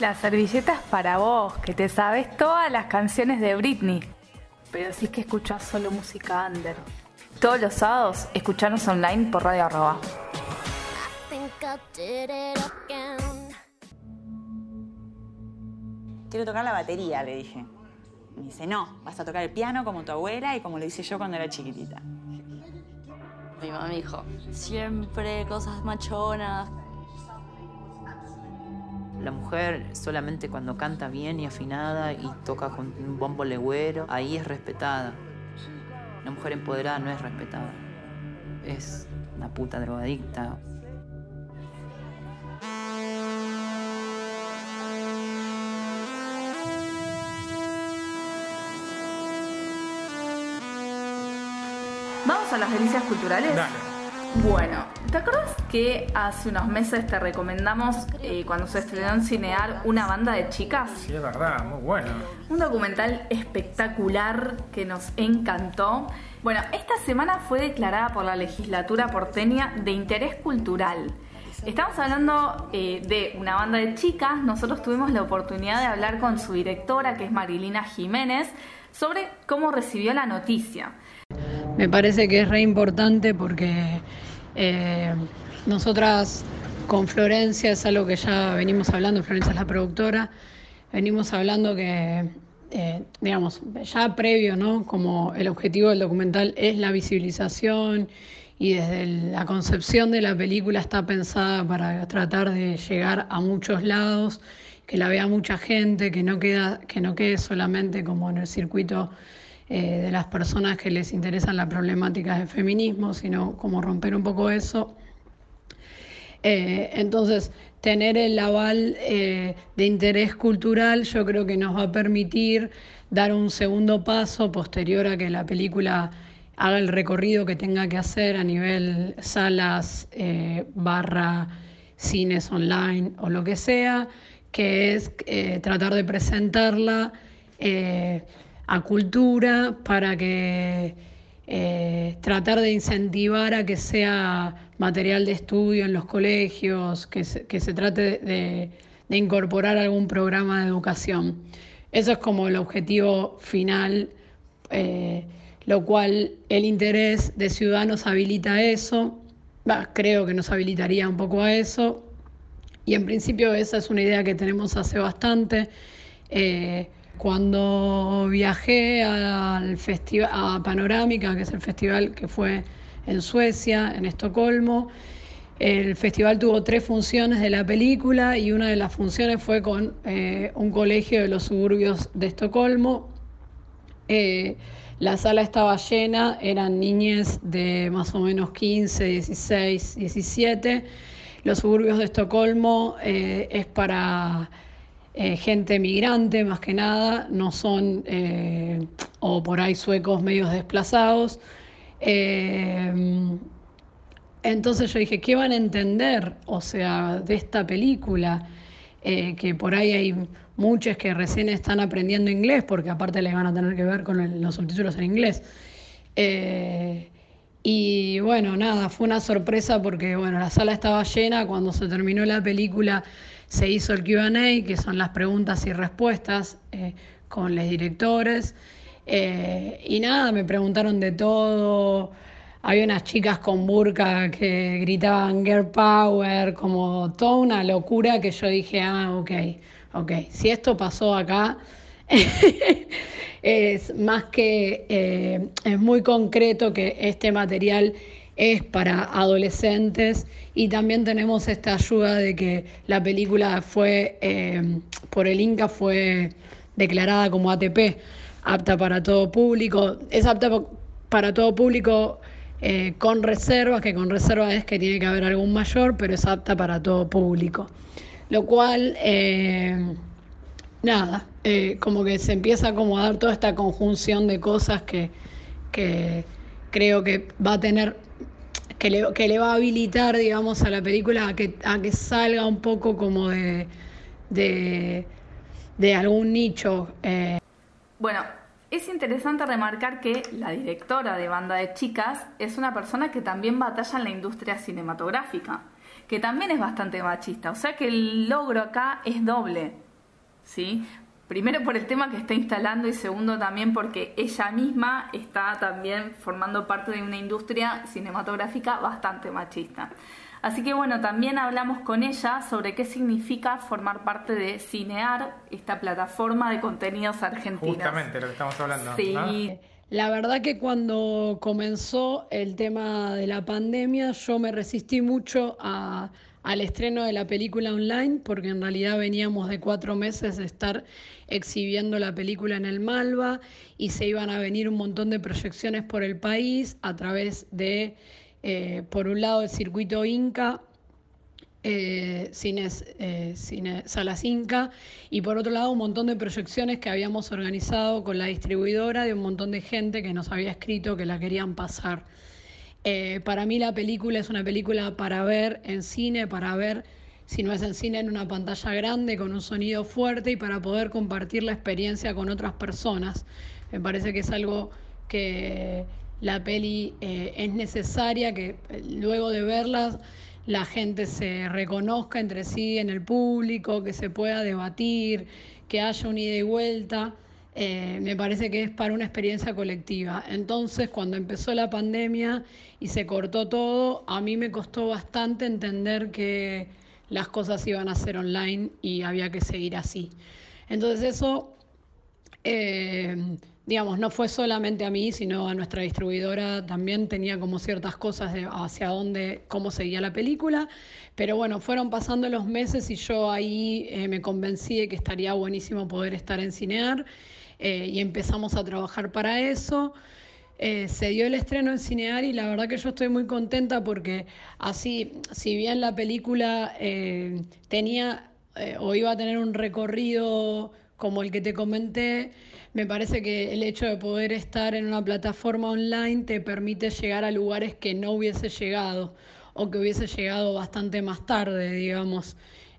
La servilleta es para vos, que te sabes todas las canciones de Britney. Pero sí que escuchás solo música under. Todos los sábados, escuchanos online por Radio Arroba. Quiero tocar la batería, le dije. Me dice, no, vas a tocar el piano como tu abuela y como lo hice yo cuando era chiquitita. Mi mamá me dijo, siempre cosas machonas. La mujer solamente cuando canta bien y afinada y toca con un bombo legüero, ahí es respetada. La mujer empoderada no es respetada. Es una puta drogadicta. Vamos a las delicias culturales. Dale. Bueno, ¿te acuerdas que hace unos meses te recomendamos eh, cuando se estrenó en Cinear una banda de chicas? Sí, es verdad, muy bueno. Un documental espectacular que nos encantó. Bueno, esta semana fue declarada por la legislatura porteña de interés cultural. Estamos hablando eh, de una banda de chicas. Nosotros tuvimos la oportunidad de hablar con su directora, que es Marilina Jiménez, sobre cómo recibió la noticia. Me parece que es re importante porque eh, nosotras con Florencia es algo que ya venimos hablando, Florencia es la productora, venimos hablando que, eh, digamos, ya previo, ¿no? Como el objetivo del documental es la visibilización y desde la concepción de la película está pensada para tratar de llegar a muchos lados, que la vea mucha gente, que no, queda, que no quede solamente como en el circuito eh, de las personas que les interesan las problemáticas del feminismo, sino como romper un poco eso. Eh, entonces, tener el aval eh, de interés cultural yo creo que nos va a permitir dar un segundo paso posterior a que la película haga el recorrido que tenga que hacer a nivel salas, barra, cines online o lo que sea, que es tratar de presentarla a cultura para que eh, tratar de incentivar a que sea material de estudio en los colegios, que se, que se trate de, de, incorporar algún programa de educación. Eso es como el objetivo final, eh, lo cual el interés de Ciudadanos habilita eso, bah, creo que nos habilitaría un poco a eso, y en principio esa es una idea que tenemos hace bastante. Eh, cuando viajé al a Panorámica, que es el festival que fue en Suecia, en Estocolmo, el festival tuvo tres funciones de la película y una de las funciones fue con eh, un colegio de los suburbios de Estocolmo. Eh, la sala estaba llena, eran niñas de más o menos 15, 16, 17. Los suburbios de Estocolmo eh, es para eh, gente migrante más que nada, no son, eh, o por ahí suecos medios desplazados. Eh, entonces yo dije, ¿qué van a entender? O sea, de esta película, que por ahí hay muchos que recién están aprendiendo inglés, porque aparte les van a tener que ver con los subtítulos en inglés. Y bueno, nada, fue una sorpresa porque bueno, la sala estaba llena, cuando se terminó la película se hizo el QA, que son las preguntas y respuestas eh, con los directores. Eh, y nada, me preguntaron de todo. Había unas chicas con burka que gritaban Girl Power, como toda una locura que yo dije, ah, ok, ok, si esto pasó acá, es más que, eh, es muy concreto que este material es para adolescentes y también tenemos esta ayuda de que la película fue, eh, por el Inca fue declarada como ATP, apta para todo público, es apta para todo público eh, con reservas, que con reservas es que tiene que haber algún mayor, pero es apta para todo público. Lo cual, nada, como que se empieza a acomodar toda esta conjunción de cosas que, que creo que va a tener que le, va a habilitar, digamos, a la película a que, a que salga un poco como de, de, algún nicho. Eh. Bueno, es interesante remarcar que la directora de Banda de Chicas es una persona que también batalla en la industria cinematográfica, que también es bastante machista. O sea que el logro acá es doble. ¿sí? Primero por el tema que está instalando y segundo también porque ella misma está también formando parte de una industria cinematográfica bastante machista. Así que bueno, también hablamos con ella sobre qué significa formar parte de Cinear, esta plataforma de contenidos argentinos. Justamente lo que estamos hablando. Sí. La verdad que cuando comenzó el tema de la pandemia yo me resistí mucho a, al estreno de la película online porque en realidad veníamos de cuatro meses de estar exhibiendo la película en el Malva y se iban a venir un montón de proyecciones por el país a través de, eh, por un lado, el circuito Inca, eh, cines, eh, Salas Inca, y por otro lado un montón de proyecciones que habíamos organizado con la distribuidora de un montón de gente que nos había escrito que la querían pasar. Eh, para mí la película es una película para ver en cine, para ver, si no es en cine, en una pantalla grande, con un sonido fuerte y para poder compartir la experiencia con otras personas. Me parece que es algo que la peli eh, es necesaria, que eh, luego de verla la gente se reconozca entre sí en el público, que se pueda debatir, que haya un ida y vuelta. Eh, me parece que es para una experiencia colectiva. Entonces, cuando empezó la pandemia y se cortó todo, a mí me costó bastante entender que las cosas iban a ser online y había que seguir así. Entonces eso, eh, digamos, no fue solamente a mí, sino a nuestra distribuidora también tenía como ciertas cosas de hacia dónde, cómo seguía la película. Pero bueno, fueron pasando los meses y yo ahí eh, me convencí de que estaría buenísimo poder estar en Cinear eh, y empezamos a trabajar para eso. Eh, se dio el estreno en Cinear y la verdad que yo estoy muy contenta porque así, si bien la película eh, tenía o iba a tener un recorrido como el que te comenté, me parece que el hecho de poder estar en una plataforma online te permite llegar a lugares que no hubiese llegado o que hubiese llegado bastante más tarde, digamos.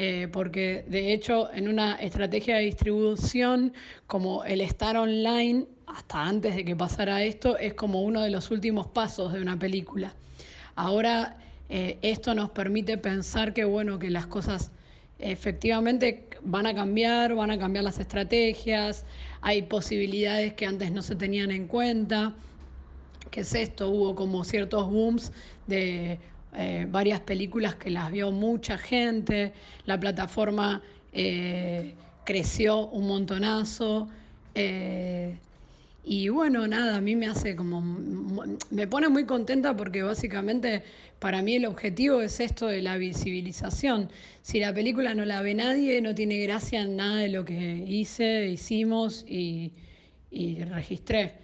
Eh, porque de hecho en una estrategia de distribución como el estar online, hasta antes de que pasara esto, es como uno de los últimos pasos de una película. Ahora eh, esto nos permite pensar que bueno, que las cosas efectivamente van a cambiar, van a cambiar las estrategias, hay posibilidades que antes no se tenían en cuenta. ¿Qué es esto? Hubo como ciertos booms de eh, varias películas que las vio mucha gente, la plataforma eh, creció un montonazo. Eh, y bueno, nada, a mí me hace como, me pone muy contenta porque básicamente para mí el objetivo es esto de la visibilización. Si la película no la ve nadie, no tiene gracia en nada de lo que hice, hicimos y, y registré.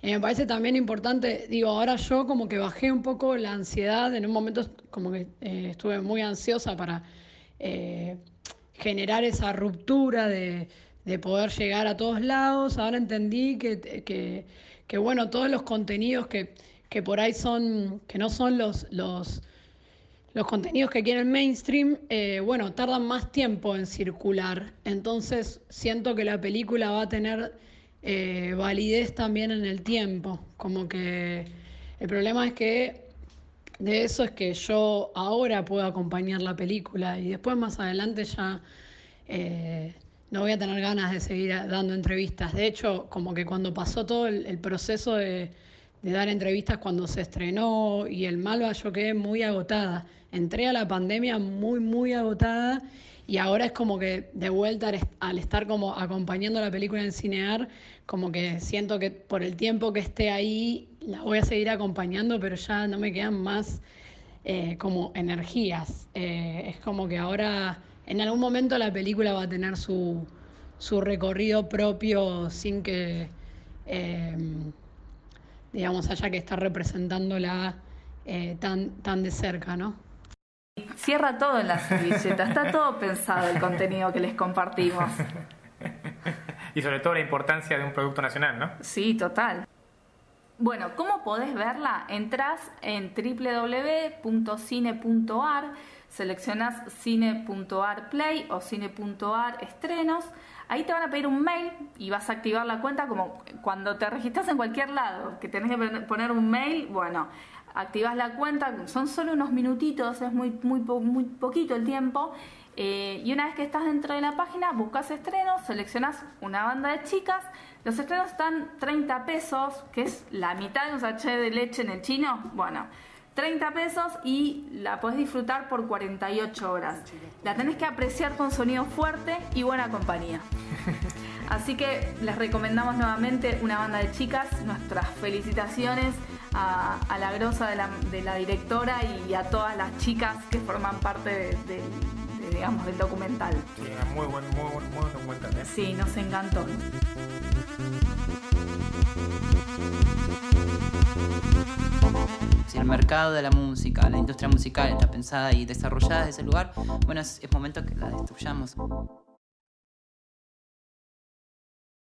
Y me parece también importante, digo, ahora yo como que bajé un poco la ansiedad, en un momento como que eh, estuve muy ansiosa para eh, generar esa ruptura de, poder llegar a todos lados. Ahora entendí que, que, bueno, todos los contenidos que, que, por ahí son, que no son los, los, los contenidos que quieren mainstream, eh, bueno, tardan más tiempo en circular. Entonces siento que la película va a tener eh, validez también en el tiempo. Como que el problema es que de eso es que yo ahora puedo acompañar la película y después más adelante ya eh, no voy a tener ganas de seguir dando entrevistas. De hecho, como que cuando pasó todo el, proceso de, de, dar entrevistas cuando se estrenó y el Malva, yo quedé muy agotada. Entré a la pandemia muy, muy agotada y ahora es como que de vuelta al estar como acompañando la película en Cinear, como que siento que por el tiempo que esté ahí la voy a seguir acompañando, pero ya no me quedan más eh, como energías. Eh, es como que ahora en algún momento la película va a tener su, su recorrido propio sin que, em, digamos, haya que estar representándola eh, tan, tan de cerca, ¿no? Cierra todo en la servilleta, está todo pensado el contenido que les compartimos. y sobre todo la importancia de un producto nacional, ¿no? Sí, total. Bueno, ¿cómo podés verla? Entrás en www.cine.ar, seleccionas cine.ar play o cine.ar estrenos. Ahí te van a pedir un mail y vas a activar la cuenta como cuando te registras en cualquier lado, que tenés que poner un mail, bueno, activas la cuenta, son solo unos minutitos, es muy, muy, muy poquito el tiempo. Eh, y una vez que estás dentro de la página, buscas estrenos, seleccionas una banda de chicas. Los estrenos están 30 pesos, que es la mitad de un sachet de leche en el chino. Bueno, 30 pesos y la podés disfrutar por 48 horas. La tenés que apreciar con sonido fuerte y buena compañía. Así que les recomendamos nuevamente una banda de chicas. Nuestras felicitaciones a, la grosa de la, directora y a todas las chicas que forman parte de, digamos, del documental. Sí, muy buen, muy buen, muy buen documental. ¿eh? Sí, nos encantó. Si el mercado de la música, la industria musical está pensada y desarrollada desde ese lugar, bueno, es, es momento que la destruyamos.